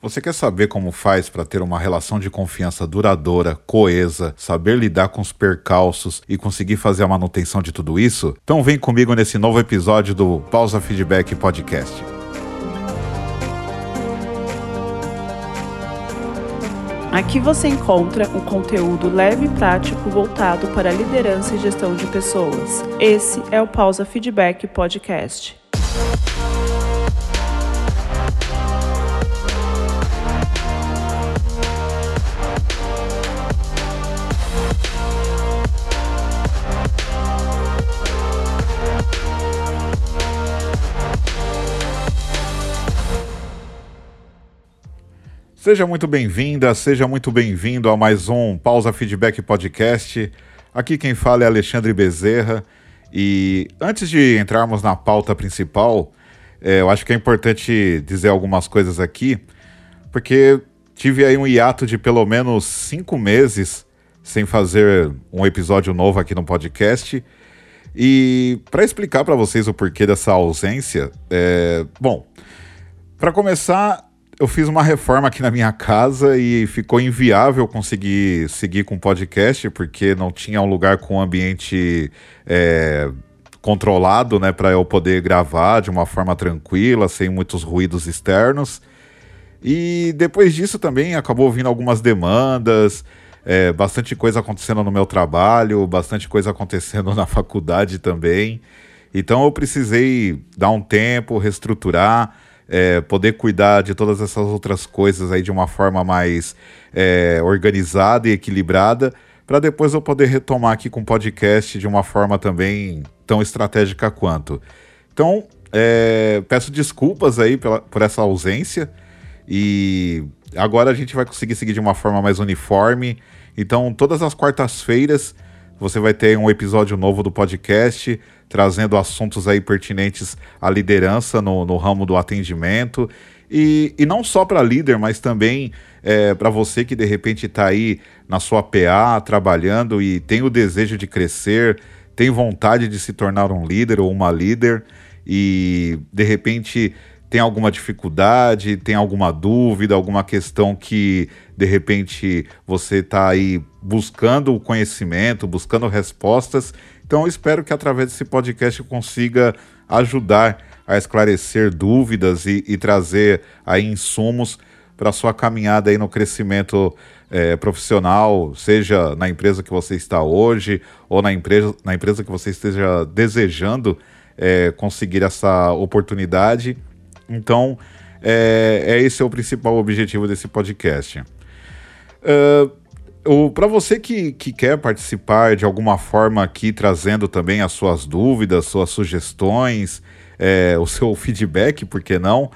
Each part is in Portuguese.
Você quer saber como faz para ter uma relação de confiança duradoura, coesa, saber lidar com os percalços e conseguir fazer a manutenção de tudo isso? Então vem comigo nesse novo episódio do Pausa Feedback Podcast. Aqui você encontra um conteúdo leve e prático voltado para a liderança e gestão de pessoas. Esse é o Pausa Feedback Podcast. Seja muito bem-vinda, seja muito bem-vindo a mais um Pausa Feedback Podcast. Aqui quem fala é Alexandre Bezerra. E antes de entrarmos na pauta principal, é, eu acho que é importante dizer algumas coisas aqui, porque tive aí um hiato de pelo menos cinco meses sem fazer um episódio novo aqui no podcast. E para explicar para vocês o porquê dessa ausência, é, bom, para começar, eu fiz uma reforma aqui na minha casa e ficou inviável conseguir seguir com o podcast, porque não tinha um lugar com ambiente é, controlado, né, para eu poder gravar de uma forma tranquila, sem muitos ruídos externos. E depois disso também acabou vindo algumas demandas, é, bastante coisa acontecendo no meu trabalho, bastante coisa acontecendo na faculdade também. Então eu precisei dar um tempo, reestruturar é, poder cuidar de todas essas outras coisas aí de uma forma mais é, organizada e equilibrada, para depois eu poder retomar aqui com o podcast de uma forma também tão estratégica quanto. Então, é, peço desculpas aí pela, por essa ausência e agora a gente vai conseguir seguir de uma forma mais uniforme. Então, todas as quartas-feiras você vai ter um episódio novo do podcast trazendo assuntos aí pertinentes à liderança no, no ramo do atendimento. E, e não só para líder, mas também é, para você que de repente está aí na sua PA trabalhando e tem o desejo de crescer, tem vontade de se tornar um líder ou uma líder e de repente tem alguma dificuldade, tem alguma dúvida, alguma questão que de repente você está aí buscando o conhecimento, buscando respostas. Então espero que através desse podcast eu consiga ajudar a esclarecer dúvidas e, e trazer aí insumos para sua caminhada aí no crescimento é, profissional, seja na empresa que você está hoje ou na empresa, na empresa que você esteja desejando é, conseguir essa oportunidade então, é, é esse é o principal objetivo desse podcast. Uh, Para você que, que quer participar de alguma forma aqui, trazendo também as suas dúvidas, suas sugestões, é, o seu feedback, por que não?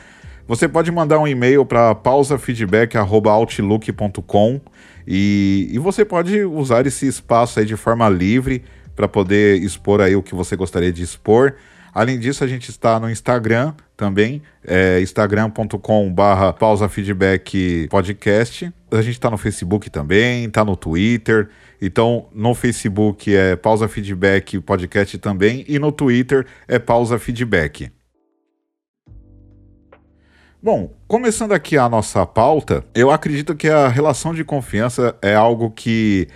Você pode mandar um e-mail para pausafeedback.outlook.com e, e você pode usar esse espaço aí de forma livre para poder expor aí o que você gostaria de expor. Além disso, a gente está no Instagram também, é instagram.com/barra pausa feedback podcast. A gente está no Facebook também, está no Twitter. Então, no Facebook é pausa feedback podcast também e no Twitter é pausa feedback. Bom, começando aqui a nossa pauta, eu acredito que a relação de confiança é algo que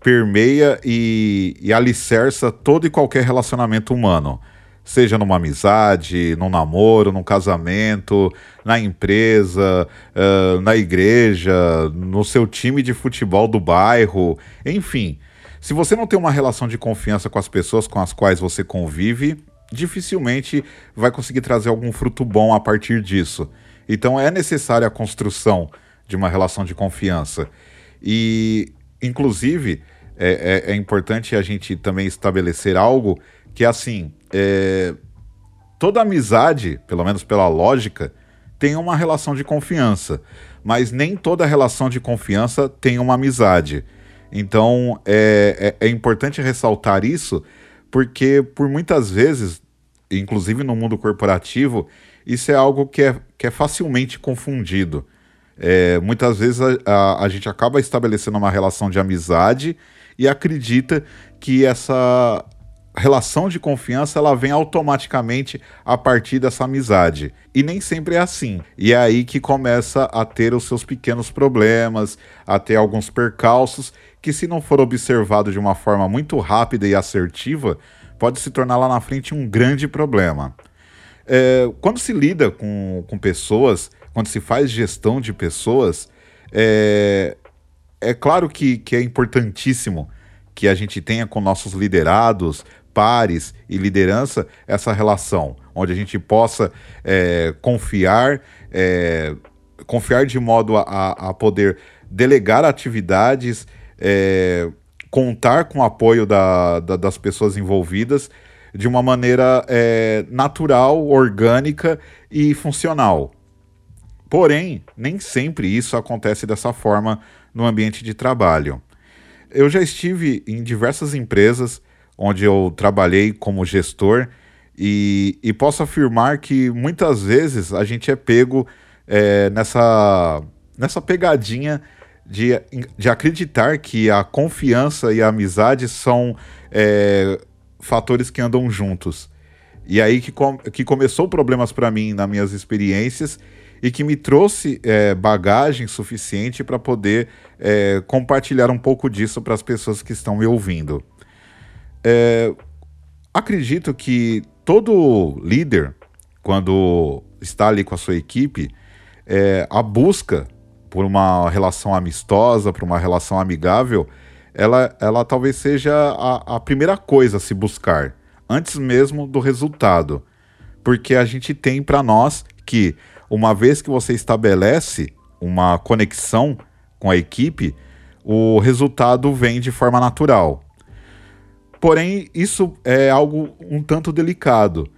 permeia e, e alicerça todo e qualquer relacionamento humano seja numa amizade, num namoro, num casamento, na empresa, uh, na igreja, no seu time de futebol do bairro, enfim. Se você não tem uma relação de confiança com as pessoas com as quais você convive, dificilmente vai conseguir trazer algum fruto bom a partir disso. Então é necessária a construção de uma relação de confiança. E, inclusive, é, é, é importante a gente também estabelecer algo que assim, é, toda amizade, pelo menos pela lógica, tem uma relação de confiança, mas nem toda relação de confiança tem uma amizade. Então é, é, é importante ressaltar isso, porque por muitas vezes, inclusive no mundo corporativo, isso é algo que é, que é facilmente confundido. É, muitas vezes a, a, a, gente acaba estabelecendo uma relação de amizade e acredita que essa relação de confiança ela vem automaticamente a partir dessa amizade. E nem sempre é assim. E é aí que começa a ter os seus pequenos problemas, a ter alguns percalços que, se não for observado de uma forma muito rápida e assertiva, pode se tornar lá na frente um grande problema. É, quando se lida com, com pessoas, quando se faz gestão de pessoas, é, é claro que, que é importantíssimo que a gente tenha com nossos liderados, pares e liderança essa relação, onde a gente possa é, confiar, é, confiar de modo a, a poder delegar atividades, é, contar com o apoio da, da, das pessoas envolvidas de uma maneira é, natural, orgânica e funcional. Porém, nem sempre isso acontece dessa forma no ambiente de trabalho. Eu já estive em diversas empresas onde eu trabalhei como gestor, e, e posso afirmar que muitas vezes a gente é pego é, nessa, nessa pegadinha de, de acreditar que a confiança e a amizade são é, fatores que andam juntos. E aí que, com, que começou problemas para mim nas minhas experiências e que me trouxe é, bagagem suficiente para poder é, compartilhar um pouco disso para as pessoas que estão me ouvindo. É, acredito que todo líder, quando está ali com a sua equipe, é, a busca por uma relação amistosa, por uma relação amigável, ela, ela talvez seja a, a primeira coisa a se buscar, antes mesmo do resultado. Porque a gente tem para nós que, uma vez que você estabelece uma conexão com a equipe, o resultado vem de forma natural. Porém, isso é algo um tanto delicado,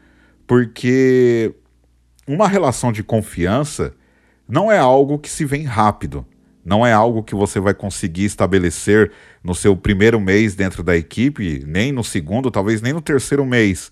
porque uma relação de confiança não é algo que se vem rápido, não é algo que você vai conseguir estabelecer no seu primeiro mês dentro da equipe, nem no segundo, talvez nem no terceiro mês.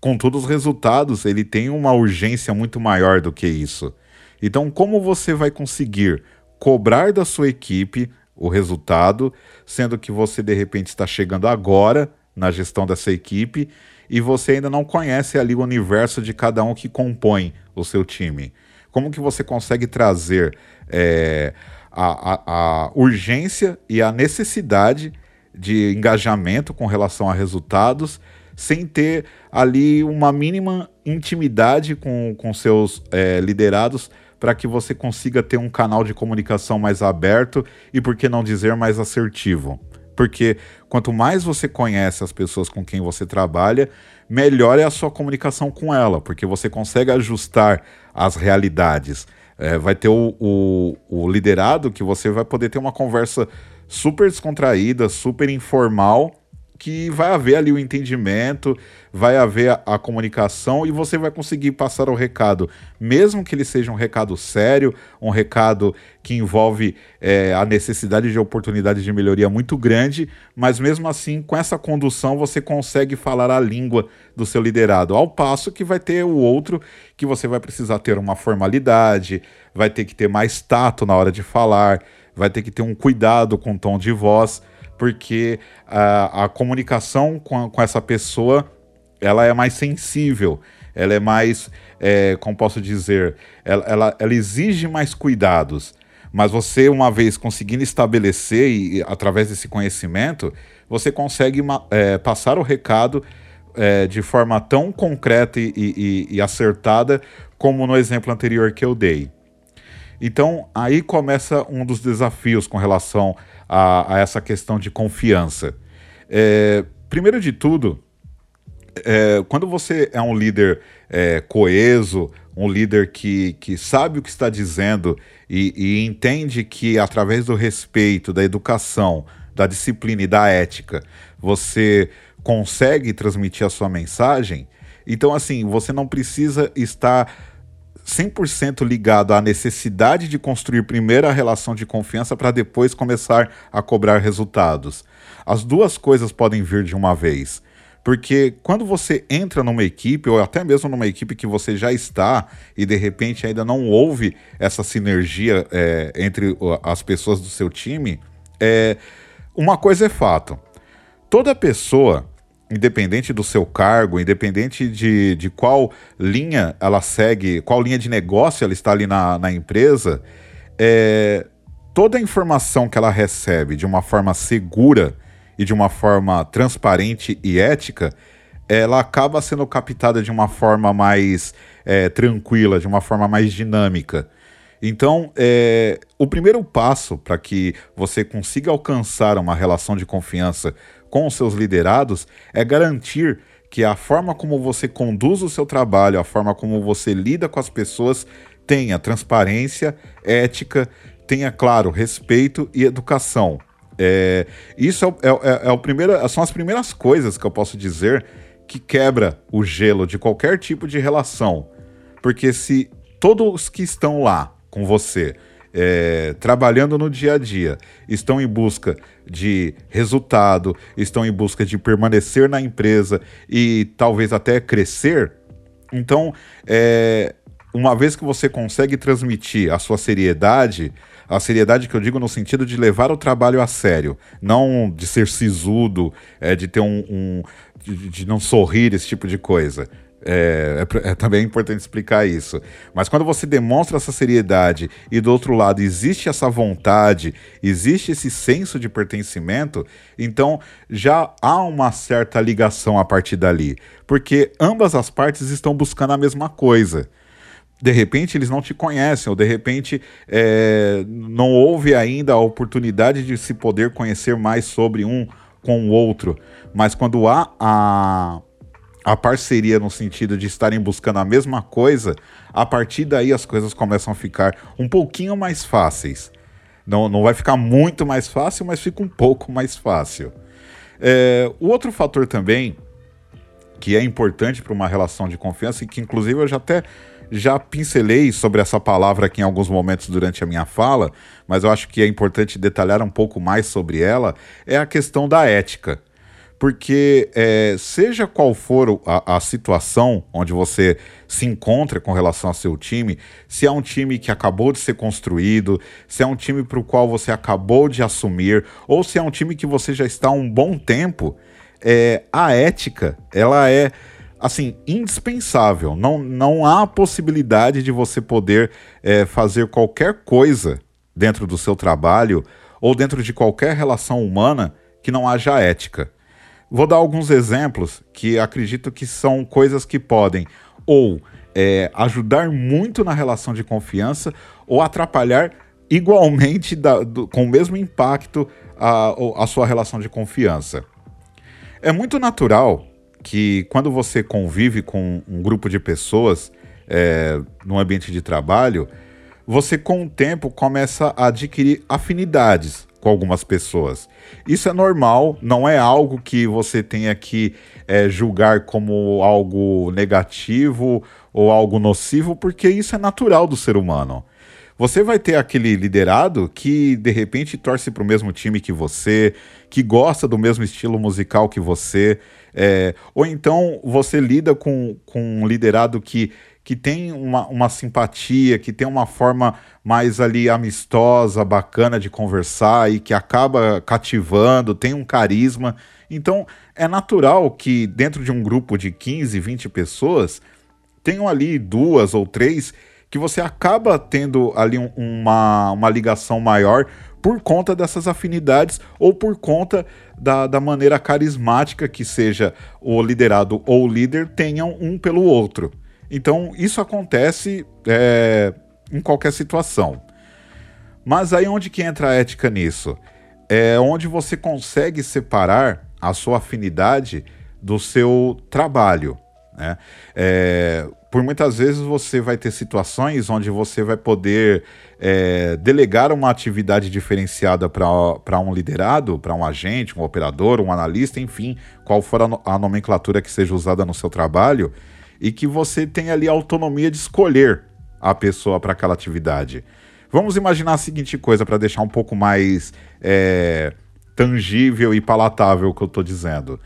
Contudo, os resultados ele tem uma urgência muito maior do que isso. Então, como você vai conseguir cobrar da sua equipe o resultado, sendo que você de repente está chegando agora na gestão dessa equipe e você ainda não conhece ali o universo de cada um que compõe o seu time. Como que você consegue trazer é, a, a, a urgência e a necessidade de engajamento com relação a resultados sem ter ali uma mínima intimidade com, com seus é, liderados para que você consiga ter um canal de comunicação mais aberto e, por que não dizer, mais assertivo. Porque quanto mais você conhece as pessoas com quem você trabalha, melhor é a sua comunicação com ela, porque você consegue ajustar as realidades. É, vai ter o, o, o liderado que você vai poder ter uma conversa super descontraída, super informal que vai haver ali o entendimento, vai haver a, a, comunicação e você vai conseguir passar o recado, mesmo que ele seja um recado sério, um recado que envolve é, a necessidade de oportunidade de melhoria muito grande, mas mesmo assim, com essa condução, você consegue falar a língua do seu liderado, ao passo que vai ter o outro que você vai precisar ter uma formalidade, vai ter que ter mais tato na hora de falar, vai ter que ter um cuidado com o tom de voz porque a, a comunicação com, com essa pessoa ela é mais sensível, ela é mais, é, como posso dizer, ela, ela, ela, exige mais cuidados. Mas você, uma vez conseguindo estabelecer e através desse conhecimento, você consegue é, passar o recado é, de forma tão concreta e, e, e acertada como no exemplo anterior que eu dei. Então, aí começa um dos desafios com relação a, a essa questão de confiança. É, primeiro de tudo, é, quando você é um líder é, coeso, um líder que, que sabe o que está dizendo e, e, entende que através do respeito, da educação, da disciplina e da ética, você consegue transmitir a sua mensagem, então assim, você não precisa estar 100% ligado à necessidade de construir primeiro a relação de confiança para depois começar a cobrar resultados. As duas coisas podem vir de uma vez. Porque quando você entra numa equipe, ou até mesmo numa equipe que você já está, e de repente ainda não houve essa sinergia é, entre as pessoas do seu time, é, uma coisa é fato: toda pessoa independente do seu cargo, independente de, de qual linha ela segue, qual linha de negócio ela está ali na, na empresa, é, toda a informação que ela recebe de uma forma segura e de uma forma transparente e ética, ela acaba sendo captada de uma forma mais é, tranquila, de uma forma mais dinâmica. Então, é, o primeiro passo para que você consiga alcançar uma relação de confiança com seus liderados é garantir que a forma como você conduz o seu trabalho, a forma como você lida com as pessoas, tenha transparência, ética, tenha, claro, respeito e educação. É, isso é, é, é, o primeiro, são as primeiras coisas que eu posso dizer que quebra o gelo de qualquer tipo de relação. Porque se todos que estão lá com você é, trabalhando no dia a dia, estão em busca de resultado, estão em busca de permanecer na empresa e talvez até crescer. Então, é, uma vez que você consegue transmitir a sua seriedade, a seriedade que eu digo no sentido de levar o trabalho a sério, não de ser sisudo, é, de ter um, um de, de não sorrir, esse tipo de coisa. É, é, é, também importante explicar isso. Mas quando você demonstra essa seriedade e do outro lado existe essa vontade, existe esse senso de pertencimento, então já há uma certa ligação a partir dali. Porque ambas as partes estão buscando a mesma coisa. De repente eles não te conhecem, ou de repente é, não houve ainda a oportunidade de se poder conhecer mais sobre um com o outro. Mas quando há a a parceria no sentido de estarem buscando a mesma coisa, a partir daí as coisas começam a ficar um pouquinho mais fáceis. Não, não vai ficar muito mais fácil, mas fica um pouco mais fácil. É, o outro fator também que é importante para uma relação de confiança e que inclusive eu já até já pincelei sobre essa palavra aqui em alguns momentos durante a minha fala, mas eu acho que é importante detalhar um pouco mais sobre ela, é a questão da ética porque é, seja qual for a, a, situação onde você se encontra com relação ao seu time, se é um time que acabou de ser construído, se é um time para o qual você acabou de assumir, ou se é um time que você já está há um bom tempo, é, a ética ela é assim indispensável. Não, não há possibilidade de você poder é, fazer qualquer coisa dentro do seu trabalho ou dentro de qualquer relação humana que não haja ética. Vou dar alguns exemplos que acredito que são coisas que podem ou é, ajudar muito na relação de confiança ou atrapalhar igualmente da, do, com o mesmo impacto a, a sua relação de confiança. É muito natural que quando você convive com um grupo de pessoas é, no ambiente de trabalho, você com o tempo começa a adquirir afinidades com algumas pessoas. Isso é normal, não é algo que você tenha que é, julgar como algo negativo ou algo nocivo, porque isso é natural do ser humano. Você vai ter aquele liderado que de repente torce para o mesmo time que você, que gosta do mesmo estilo musical que você, é, ou então você lida com, com um liderado que que tem uma, uma simpatia, que tem uma forma mais ali amistosa, bacana de conversar e que acaba cativando, tem um carisma. Então é natural que dentro de um grupo de 15, 20 pessoas, tenham ali duas ou três que você acaba tendo ali um, uma, uma ligação maior por conta dessas afinidades ou por conta da, da maneira carismática que seja o liderado ou o líder tenham um pelo outro. Então, isso acontece é, em qualquer situação. Mas aí onde que entra a ética nisso? É onde você consegue separar a sua afinidade do seu trabalho. Né? É, por muitas vezes você vai ter situações onde você vai poder é, delegar uma atividade diferenciada para um liderado, para um agente, um operador, um analista, enfim, qual for a, a nomenclatura que seja usada no seu trabalho, e que você tem ali a autonomia de escolher a pessoa para aquela atividade. Vamos imaginar a seguinte coisa para deixar um pouco mais é, tangível e palatável o que eu estou dizendo.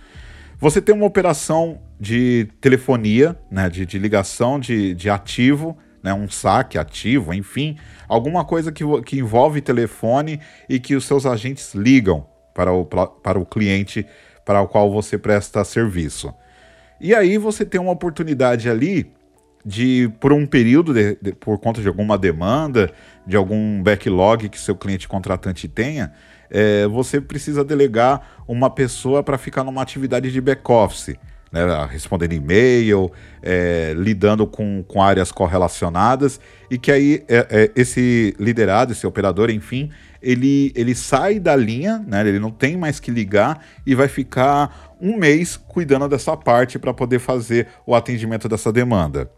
Você tem uma operação de telefonia, né, de, de ligação de, de ativo, né, um saque ativo, enfim, alguma coisa que, que envolve telefone e que os seus agentes ligam para o, para o cliente para o qual você presta serviço. E aí você tem uma oportunidade ali de, por um período, de, de, por conta de alguma demanda, de algum backlog que seu cliente contratante tenha, é, você precisa delegar uma pessoa para ficar numa atividade de back-office. Né, respondendo e-mail, é, lidando com, com áreas correlacionadas, e que aí é, é, esse liderado, esse operador, enfim, ele, ele sai da linha, né, ele não tem mais que ligar e vai ficar um mês cuidando dessa parte para poder fazer o atendimento dessa demanda.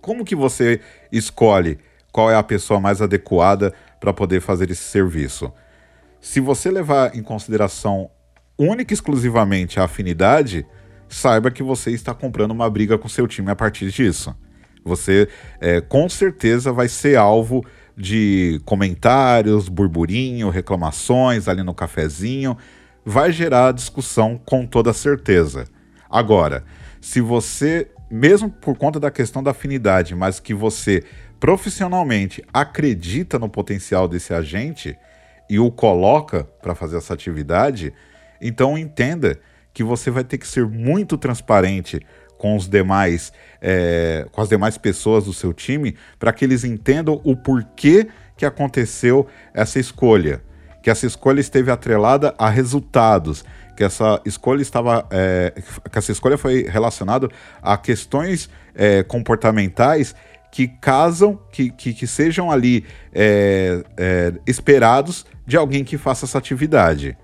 Como que você escolhe qual é a pessoa mais adequada para poder fazer esse serviço? Se você levar em consideração única e exclusivamente a afinidade, saiba que você está comprando uma briga com seu time a partir disso. Você é, com certeza vai ser alvo de comentários, burburinho, reclamações ali no cafezinho. Vai gerar discussão com toda certeza. Agora, se você mesmo por conta da questão da afinidade, mas que você profissionalmente acredita no potencial desse agente e o coloca para fazer essa atividade, então entenda que você vai ter que ser muito transparente com os demais, é, com as demais pessoas do seu time, para que eles entendam o porquê que aconteceu essa escolha, que essa escolha esteve atrelada a resultados, que essa escolha estava, é, que essa escolha foi relacionada a questões é, comportamentais que casam, que, que, que sejam ali é, é, esperados de alguém que faça essa atividade.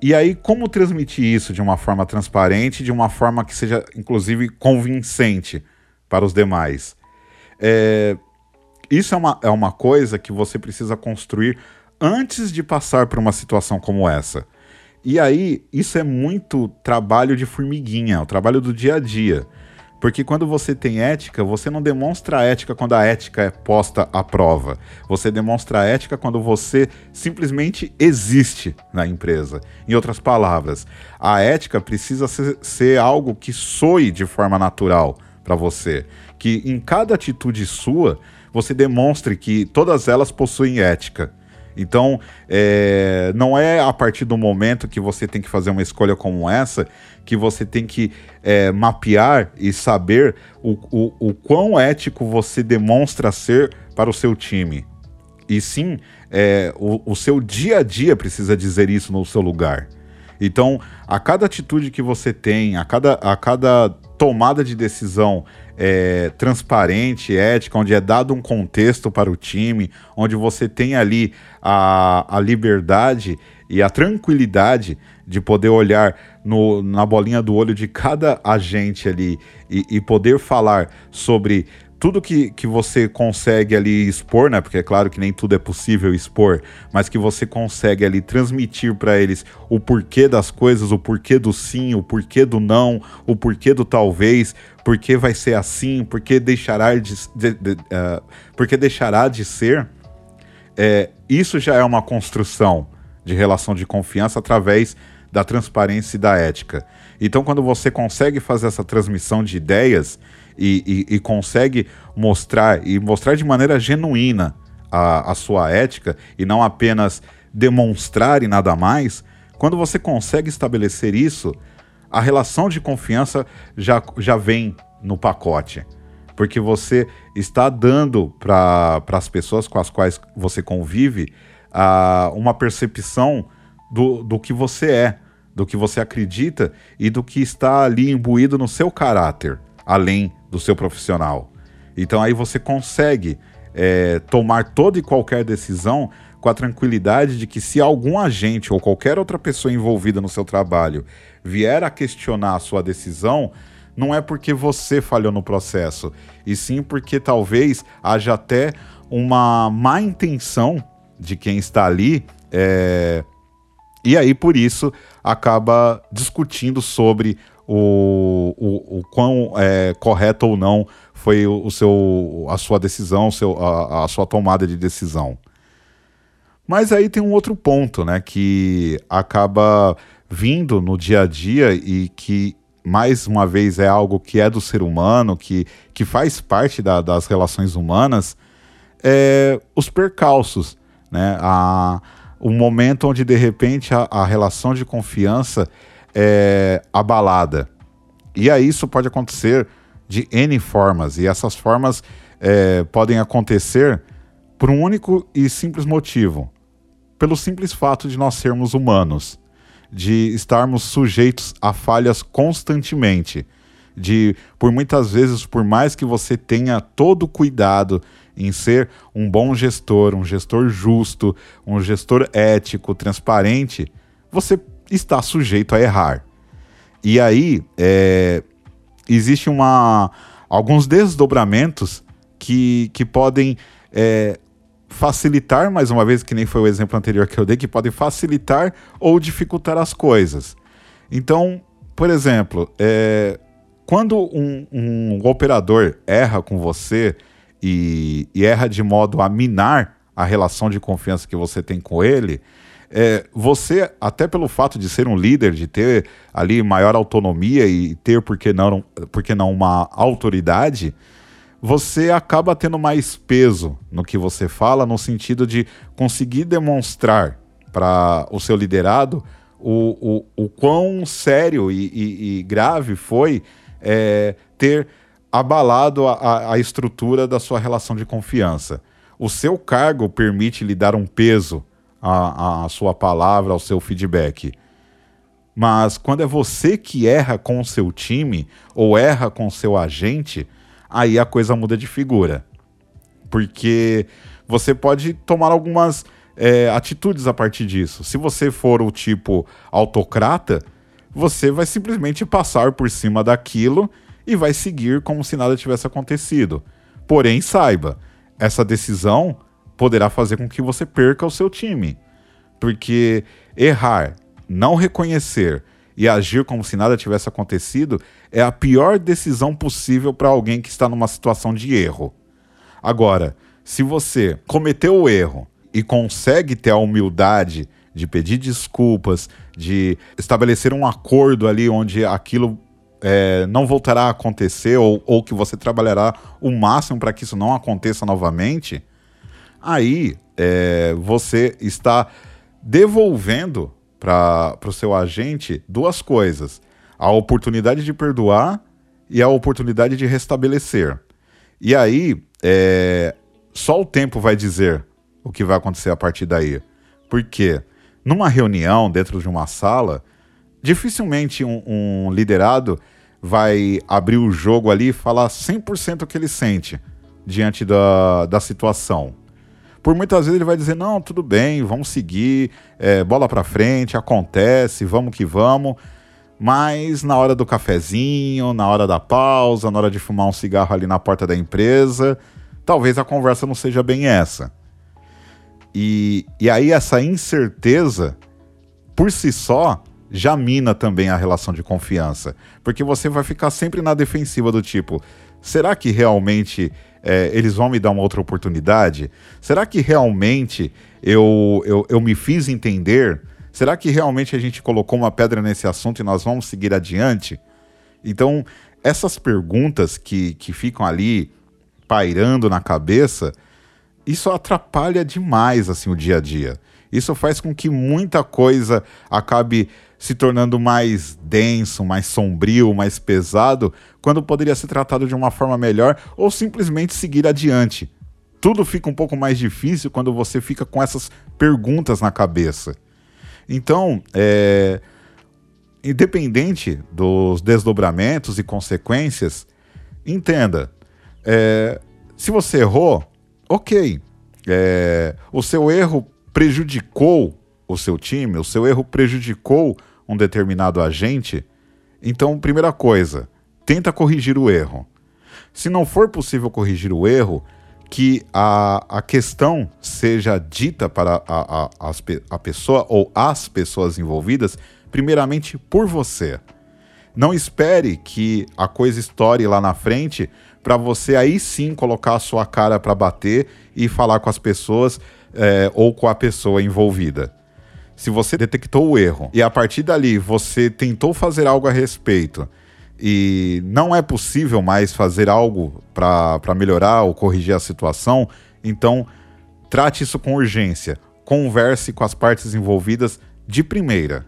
E aí, como transmitir isso de uma forma transparente, de uma forma que seja, inclusive, convincente para os demais? É, isso é uma, é uma coisa que você precisa construir antes de passar por uma situação como essa. E aí, isso é muito trabalho de formiguinha, o trabalho do dia a dia. Porque quando você tem ética, você não demonstra ética quando a ética é posta à prova. Você demonstra ética quando você simplesmente existe na empresa. Em outras palavras, a ética precisa ser, ser algo que soe de forma natural para você. Que em cada atitude sua, você demonstre que todas elas possuem ética. Então, é, não é a partir do momento que você tem que fazer uma escolha como essa que você tem que é, mapear e saber o, o, o quão ético você demonstra ser para o seu time. E sim, é, o, o seu dia a dia precisa dizer isso no seu lugar. Então, a cada atitude que você tem, a cada, a cada tomada de decisão é, transparente, ética, onde é dado um contexto para o time, onde você tem ali a, a liberdade e a tranquilidade de poder olhar no, na bolinha do olho de cada agente ali e, e poder falar sobre tudo que, que você consegue ali expor, né? Porque é claro que nem tudo é possível expor, mas que você consegue ali transmitir para eles o porquê das coisas, o porquê do sim, o porquê do não, o porquê do talvez, porquê vai ser assim, porquê deixará de, de, de uh, porquê deixará de ser. É, isso já é uma construção de relação de confiança através da transparência e da ética. Então, quando você consegue fazer essa transmissão de ideias e, e, e consegue mostrar e mostrar de maneira genuína a, a sua ética e não apenas demonstrar e nada mais, quando você consegue estabelecer isso, a relação de confiança já, já vem no pacote. Porque você está dando para as pessoas com as quais você convive uh, uma percepção do, do que você é do que você acredita e do que está ali imbuído no seu caráter, além do seu profissional. Então aí você consegue é, tomar toda e qualquer decisão com a tranquilidade de que se algum agente ou qualquer outra pessoa envolvida no seu trabalho vier a questionar a sua decisão, não é porque você falhou no processo, e sim porque talvez haja até uma má intenção de quem está ali é, e aí, por isso, acaba discutindo sobre o, o, o quão é, correto ou não foi o, seu, a sua decisão, seu, a, a sua tomada de decisão. Mas aí tem um outro ponto, né, que acaba vindo no dia a dia e que mais uma vez é algo que é do ser humano, que, que faz parte da, das relações humanas, é os percalços, né? A, o, o momento onde de repente a, a relação de confiança é abalada. E aí isso pode acontecer de N formas, e essas formas é, podem acontecer por um único e simples motivo: pelo simples fato de nós sermos humanos, de estarmos sujeitos a falhas constantemente, de por muitas vezes, por mais que você tenha todo o cuidado em ser um bom gestor, um gestor justo, um gestor ético, transparente, você está sujeito a errar. E aí é, existe uma alguns desdobramentos que, que podem é, facilitar, mais uma vez, que nem foi o exemplo anterior que eu dei, que podem facilitar ou dificultar as coisas. Então, por exemplo, é, quando um, um, operador erra com você e, e, erra de modo a minar a relação de confiança que você tem com ele, é, você, até pelo fato de ser um líder, de ter ali maior autonomia e ter, por que não, por que não uma autoridade, você acaba tendo mais peso no que você fala, no sentido de conseguir demonstrar para o seu liderado o, o, o quão sério e, e, e grave foi é, ter abalado a, a estrutura da sua relação de confiança. O seu cargo permite lhe dar um peso à, à sua palavra, ao seu feedback. Mas quando é você que erra com o seu time ou erra com o seu agente, aí a coisa muda de figura. Porque você pode tomar algumas é, atitudes a partir disso. Se você for o tipo autocrata, você vai simplesmente passar por cima daquilo e vai seguir como se nada tivesse acontecido. Porém, saiba, essa decisão poderá fazer com que você perca o seu time. Porque errar, não reconhecer e agir como se nada tivesse acontecido é a pior decisão possível para alguém que está numa situação de erro. Agora, se você cometeu o erro e consegue ter a humildade de pedir desculpas, de estabelecer um acordo ali onde aquilo é, não voltará a acontecer ou, ou que você trabalhará o máximo para que isso não aconteça novamente, aí é, você está devolvendo para o seu agente duas coisas: a oportunidade de perdoar e a oportunidade de restabelecer. E aí, é, só o tempo vai dizer o que vai acontecer a partir daí. Porque numa reunião, dentro de uma sala, dificilmente um, um liderado vai abrir o jogo ali e falar 100% o que ele sente diante da, da situação por muitas vezes ele vai dizer: não, tudo bem, vamos seguir, é, bola para frente, acontece, vamos que vamos. Mas na hora do cafezinho, na hora da pausa, na hora de fumar um cigarro ali na porta da empresa, talvez a conversa não seja bem essa. E, e aí essa incerteza, por si só, já mina também a relação de confiança. Porque você vai ficar sempre na defensiva do tipo: será que realmente é, eles vão me dar uma outra oportunidade? Será que realmente eu, eu, eu me fiz entender? Será que realmente a gente colocou uma pedra nesse assunto e nós vamos seguir adiante? Então, essas perguntas que, que ficam ali pairando na cabeça, isso atrapalha demais assim o dia a dia. Isso faz com que muita coisa acabe se tornando mais denso, mais sombrio, mais pesado, quando poderia ser tratado de uma forma melhor ou simplesmente seguir adiante. Tudo fica um pouco mais difícil quando você fica com essas perguntas na cabeça. Então, é, independente dos desdobramentos e consequências, entenda: é, se você errou, ok. É, o seu erro prejudicou o seu time, o seu erro prejudicou um determinado agente, então, primeira coisa, tenta corrigir o erro. Se não for possível corrigir o erro, que a, a questão seja dita para a, a, a, pessoa ou as pessoas envolvidas, primeiramente por você. Não espere que a coisa estoure lá na frente para você aí sim colocar a sua cara para bater e falar com as pessoas é, ou com a pessoa envolvida. Se você detectou o erro e a partir dali você tentou fazer algo a respeito e não é possível mais fazer algo para melhorar ou corrigir a situação, então trate isso com urgência. converse com as partes envolvidas de primeira.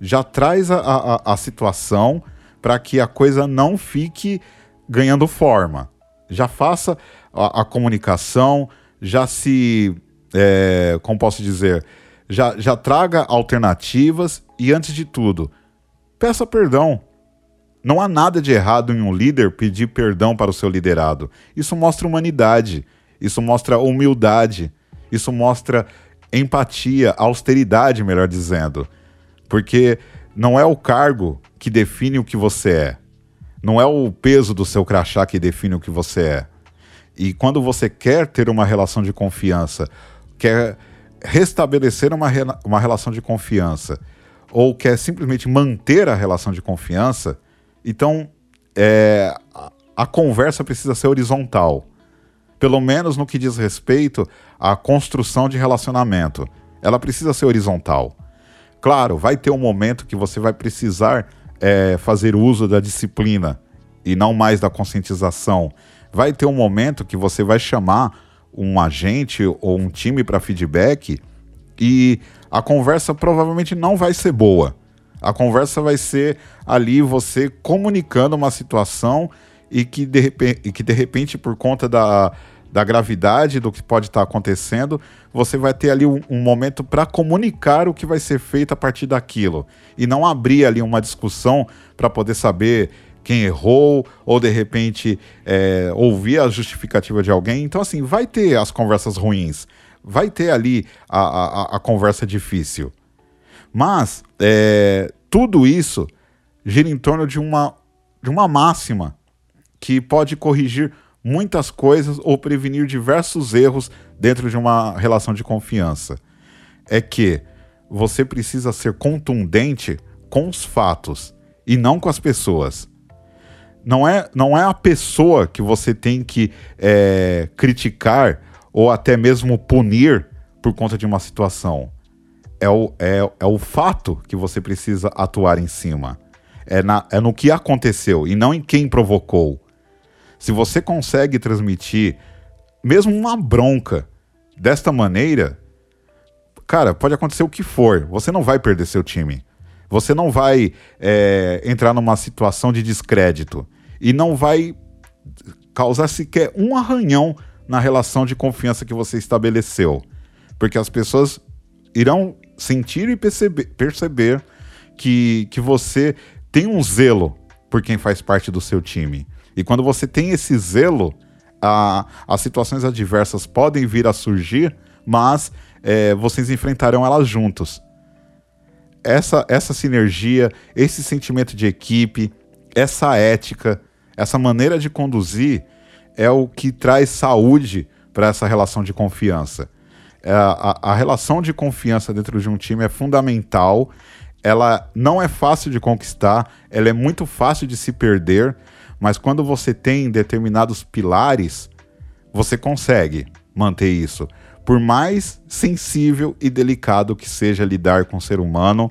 Já traz a, a, a situação para que a coisa não fique ganhando forma. Já faça a, a comunicação, já se. É, como posso dizer? Já, já traga alternativas e, antes de tudo, peça perdão. Não há nada de errado em um líder pedir perdão para o seu liderado. Isso mostra humanidade, isso mostra humildade, isso mostra empatia, austeridade, melhor dizendo. Porque não é o cargo que define o que você é. Não é o peso do seu crachá que define o que você é. E quando você quer ter uma relação de confiança, quer restabelecer uma, uma relação de confiança, ou quer simplesmente manter a relação de confiança, então é, a, a conversa precisa ser horizontal. Pelo menos no que diz respeito à construção de relacionamento. Ela precisa ser horizontal. Claro, vai ter um momento que você vai precisar é, fazer uso da disciplina e não mais da conscientização. Vai ter um momento que você vai chamar um agente ou um time para feedback e a conversa provavelmente não vai ser boa. A conversa vai ser ali você comunicando uma situação e que de repente, e que de repente por conta da, da gravidade do que pode estar acontecendo, você vai ter ali um, um momento para comunicar o que vai ser feito a partir daquilo e não abrir ali uma discussão para poder saber quem errou ou de repente é, ouvir a justificativa de alguém. Então, assim, vai ter as conversas ruins, vai ter ali a, a, a conversa difícil. Mas é, tudo isso gira em torno de uma, de uma máxima que pode corrigir muitas coisas ou prevenir diversos erros dentro de uma relação de confiança. É que você precisa ser contundente com os fatos e não com as pessoas. Não é, não é a pessoa que você tem que é, criticar ou até mesmo punir por conta de uma situação. É o, é, é o fato que você precisa atuar em cima. É, na, é no que aconteceu e não em quem provocou. Se você consegue transmitir mesmo uma bronca desta maneira, cara, pode acontecer o que for, você não vai perder seu time. Você não vai é, entrar numa situação de descrédito e não vai causar sequer um arranhão na relação de confiança que você estabeleceu. Porque as pessoas irão sentir e perceber, perceber que, que você tem um zelo por quem faz parte do seu time. E quando você tem esse zelo, a, as situações adversas podem vir a surgir, mas é, vocês enfrentarão elas juntos. Essa, essa sinergia, esse sentimento de equipe, essa ética, essa maneira de conduzir é o que traz saúde para essa relação de confiança. É, a, a relação de confiança dentro de um time é fundamental. Ela não é fácil de conquistar, ela é muito fácil de se perder, mas quando você tem determinados pilares, você consegue manter isso. Por mais sensível e delicado que seja lidar com o ser humano,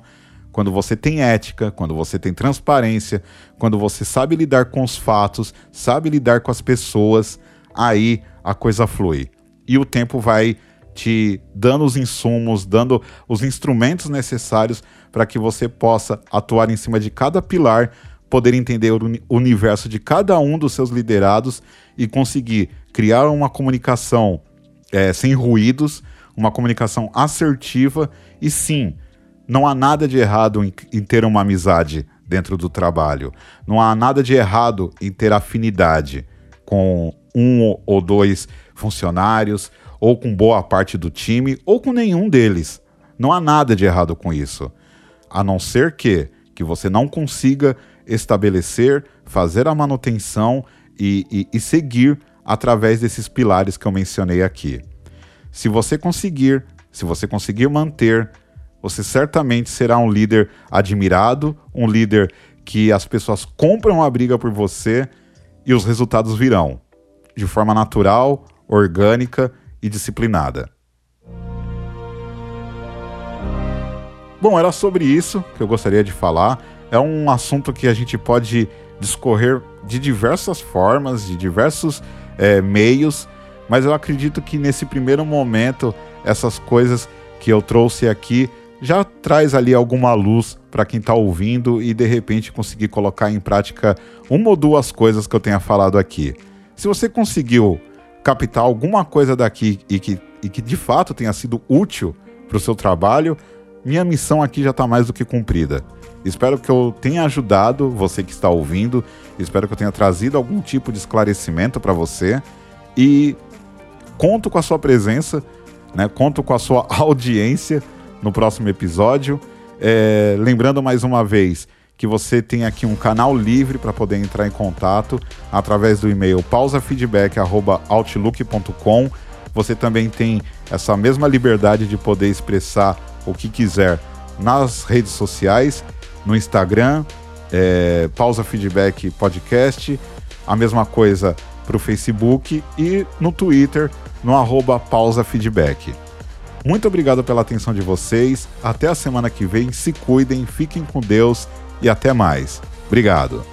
quando você tem ética, quando você tem transparência, quando você sabe lidar com os fatos, sabe lidar com as pessoas, aí a coisa flui. E o tempo vai te dando os insumos, dando os instrumentos necessários para que você possa atuar em cima de cada pilar poder entender o universo de cada um dos seus liderados e conseguir criar uma comunicação é, sem ruídos, uma comunicação assertiva e sim, não há nada de errado em, em ter uma amizade dentro do trabalho. Não há nada de errado em ter afinidade com um ou dois funcionários, ou com boa parte do time, ou com nenhum deles. Não há nada de errado com isso. A não ser que, que você não consiga estabelecer, fazer a manutenção e, e, e seguir através desses pilares que eu mencionei aqui. Se você conseguir, se você conseguir manter, você certamente será um líder admirado, um líder que as pessoas compram a briga por você e os resultados virão de forma natural, orgânica e disciplinada. Bom, era sobre isso que eu gostaria de falar é um assunto que a gente pode discorrer de diversas formas, de diversos é, meios, mas eu acredito que nesse primeiro momento essas coisas que eu trouxe aqui já traz ali alguma luz para quem está ouvindo e de repente conseguir colocar em prática uma ou duas coisas que eu tenha falado aqui. Se você conseguiu captar alguma coisa daqui e que, e que de fato tenha sido útil para o seu trabalho, minha missão aqui já está mais do que cumprida. Espero que eu tenha ajudado você que está ouvindo, espero que eu tenha trazido algum tipo de esclarecimento para você e conto com a sua presença, né? conto com a sua audiência no próximo episódio. É, lembrando mais uma vez que você tem aqui um canal livre para poder entrar em contato através do e-mail pausafeedback.outlook.com. Você também tem essa mesma liberdade de poder expressar o que quiser nas redes sociais, no Instagram, é, Pausa Feedback Podcast, a mesma coisa para o Facebook e no Twitter, no arroba Pausa Feedback. Muito obrigado pela atenção de vocês. Até a semana que vem. Se cuidem, fiquem com Deus e até mais. Obrigado.